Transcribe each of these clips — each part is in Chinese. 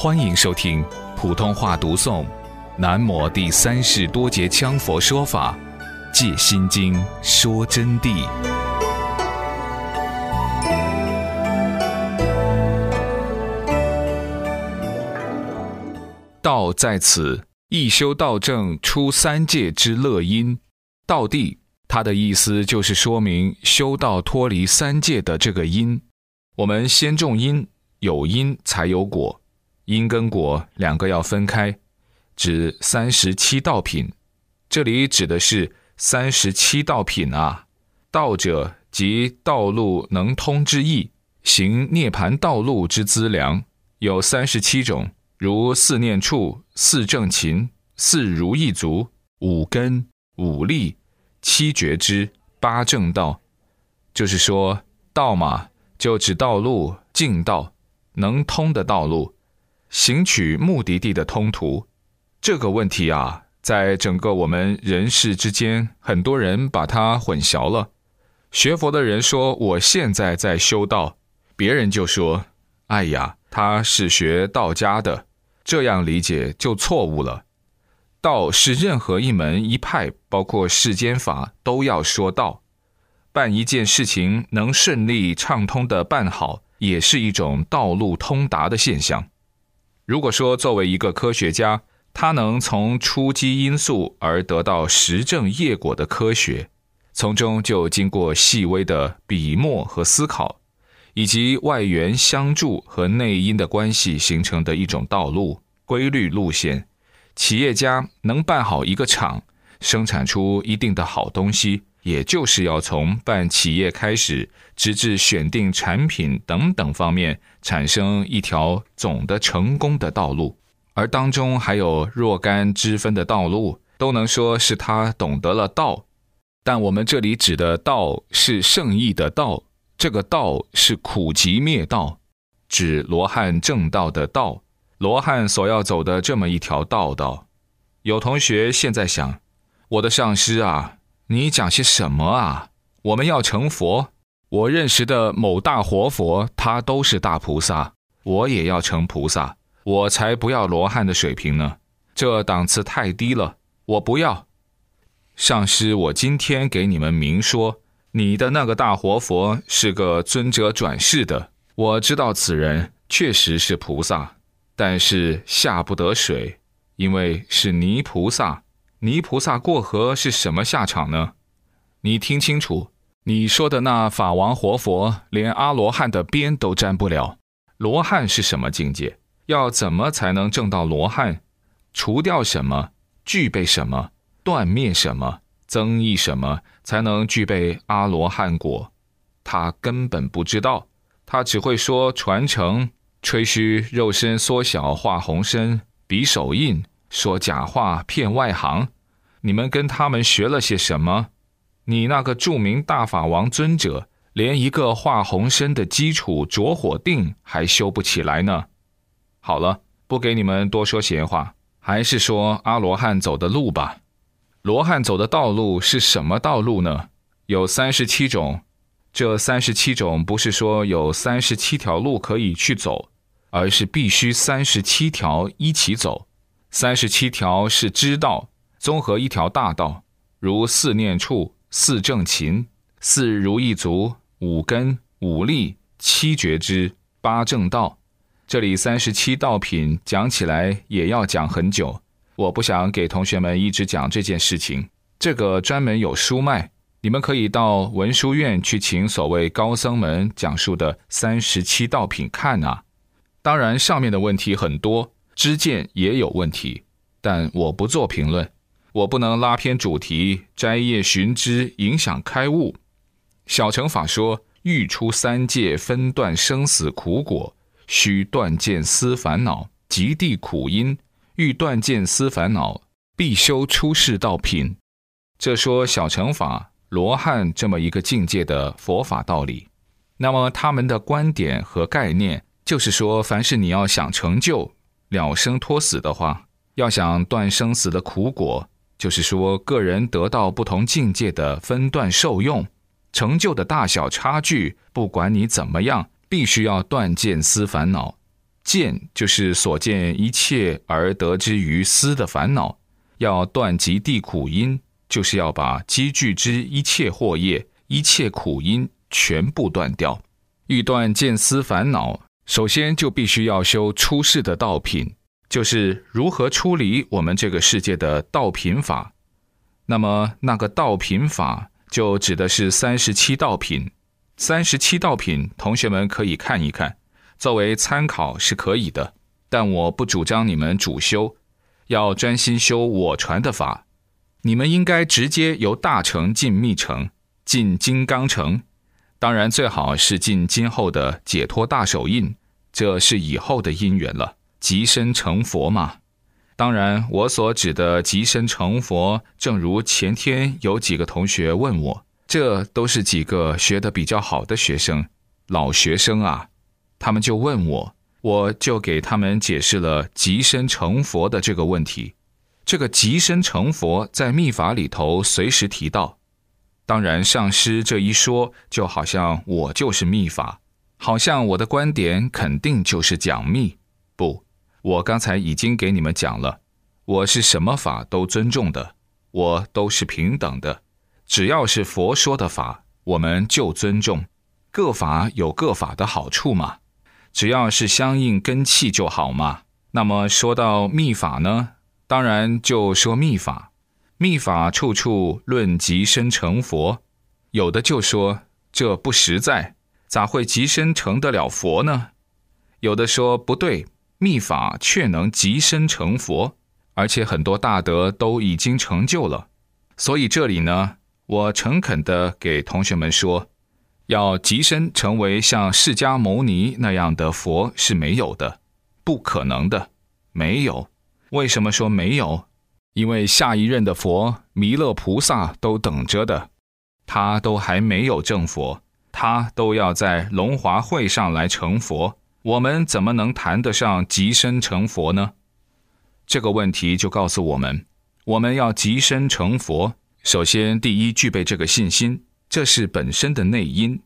欢迎收听普通话读诵《南摩第三世多杰羌佛说法·借心经说真谛》。道在此，一修道正出三界之乐因。道地，它的意思就是说明修道脱离三界的这个因。我们先种因，有因才有果。因跟果两个要分开，指三十七道品。这里指的是三十七道品啊。道者即道路能通之意，行涅盘道路之资粮，有三十七种，如四念处、四正勤、四如意足、五根、五力、七觉知、八正道。就是说，道嘛，就指道路、径道、能通的道路。行取目的地的通途，这个问题啊，在整个我们人世之间，很多人把它混淆了。学佛的人说我现在在修道，别人就说：“哎呀，他是学道家的。”这样理解就错误了。道是任何一门一派，包括世间法，都要说道。办一件事情能顺利畅通的办好，也是一种道路通达的现象。如果说作为一个科学家，他能从初基因素而得到实证业果的科学，从中就经过细微的笔墨和思考，以及外缘相助和内因的关系形成的一种道路规律路线，企业家能办好一个厂，生产出一定的好东西。也就是要从办企业开始，直至选定产品等等方面，产生一条总的成功的道路，而当中还有若干之分的道路，都能说是他懂得了道。但我们这里指的道是圣意的道，这个道是苦集灭道，指罗汉正道的道，罗汉所要走的这么一条道道。有同学现在想，我的上师啊。你讲些什么啊？我们要成佛，我认识的某大活佛，他都是大菩萨，我也要成菩萨，我才不要罗汉的水平呢，这档次太低了，我不要。上师，我今天给你们明说，你的那个大活佛是个尊者转世的，我知道此人确实是菩萨，但是下不得水，因为是泥菩萨。泥菩萨过河是什么下场呢？你听清楚，你说的那法王活佛，连阿罗汉的边都沾不了。罗汉是什么境界？要怎么才能证到罗汉？除掉什么？具备什么？断灭什么？增益什么？才能具备阿罗汉果？他根本不知道，他只会说传承、吹嘘肉身缩小画红身，比手印。说假话骗外行，你们跟他们学了些什么？你那个著名大法王尊者，连一个化红身的基础着火定还修不起来呢。好了，不给你们多说闲话，还是说阿罗汉走的路吧。罗汉走的道路是什么道路呢？有三十七种。这三十七种不是说有三十七条路可以去走，而是必须三十七条一起走。三十七条是知道，综合一条大道，如四念处、四正勤、四如意足、五根、五力、七觉知、八正道。这里三十七道品讲起来也要讲很久，我不想给同学们一直讲这件事情。这个专门有书卖，你们可以到文殊院去请所谓高僧们讲述的三十七道品看啊。当然，上面的问题很多。知见也有问题，但我不做评论，我不能拉偏主题，摘叶寻枝，影响开悟。小乘法说，欲出三界，分断生死苦果，须断见思烦恼，极地苦因。欲断见思烦恼，必修出世道品。这说小乘法罗汉这么一个境界的佛法道理。那么他们的观点和概念，就是说，凡是你要想成就。了生脱死的话，要想断生死的苦果，就是说个人得到不同境界的分段受用，成就的大小差距，不管你怎么样，必须要断见思烦恼。见就是所见一切而得之于思的烦恼。要断极地苦因，就是要把积聚之一切祸业、一切苦因全部断掉。欲断见思烦恼，首先就必须要修出世的道品，就是如何出离我们这个世界的道品法。那么那个道品法，就指的是三十七道品。三十七道品，同学们可以看一看，作为参考是可以的。但我不主张你们主修。要专心修我传的法，你们应该直接由大乘进密乘，进金刚乘。当然，最好是进今后的解脱大手印，这是以后的因缘了。即身成佛嘛。当然，我所指的即身成佛，正如前天有几个同学问我，这都是几个学的比较好的学生，老学生啊，他们就问我。我就给他们解释了即身成佛的这个问题。这个即身成佛在密法里头随时提到。当然，上师这一说，就好像我就是密法，好像我的观点肯定就是讲密。不，我刚才已经给你们讲了，我是什么法都尊重的，我都是平等的。只要是佛说的法，我们就尊重。各法有各法的好处嘛。只要是相应根器就好嘛。那么说到密法呢，当然就说密法。密法处处论极身成佛，有的就说这不实在，咋会极身成得了佛呢？有的说不对，密法却能极身成佛，而且很多大德都已经成就了。所以这里呢，我诚恳地给同学们说。要极身成为像释迦牟尼那样的佛是没有的，不可能的，没有。为什么说没有？因为下一任的佛弥勒菩萨都等着的，他都还没有正佛，他都要在龙华会上来成佛，我们怎么能谈得上极身成佛呢？这个问题就告诉我们，我们要极身成佛，首先第一具备这个信心。这是本身的内因，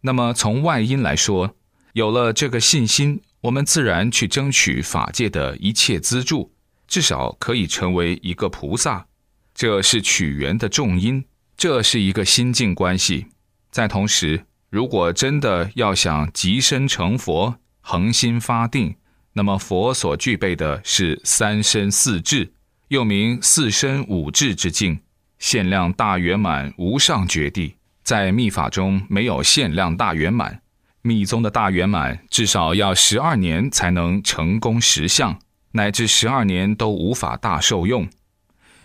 那么从外因来说，有了这个信心，我们自然去争取法界的一切资助，至少可以成为一个菩萨。这是取缘的重因，这是一个心境关系。在同时，如果真的要想极身成佛，恒心发定，那么佛所具备的是三身四智，又名四身五智之境，限量大圆满无上绝地。在密法中没有限量大圆满，密宗的大圆满至少要十二年才能成功实相，乃至十二年都无法大受用。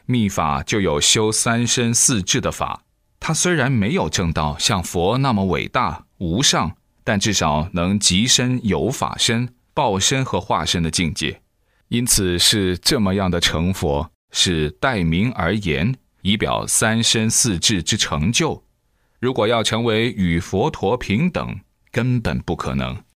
密法就有修三身四智的法，它虽然没有证到像佛那么伟大无上，但至少能极身有法身、报身和化身的境界，因此是这么样的成佛，是代名而言，以表三身四智之成就。如果要成为与佛陀平等，根本不可能。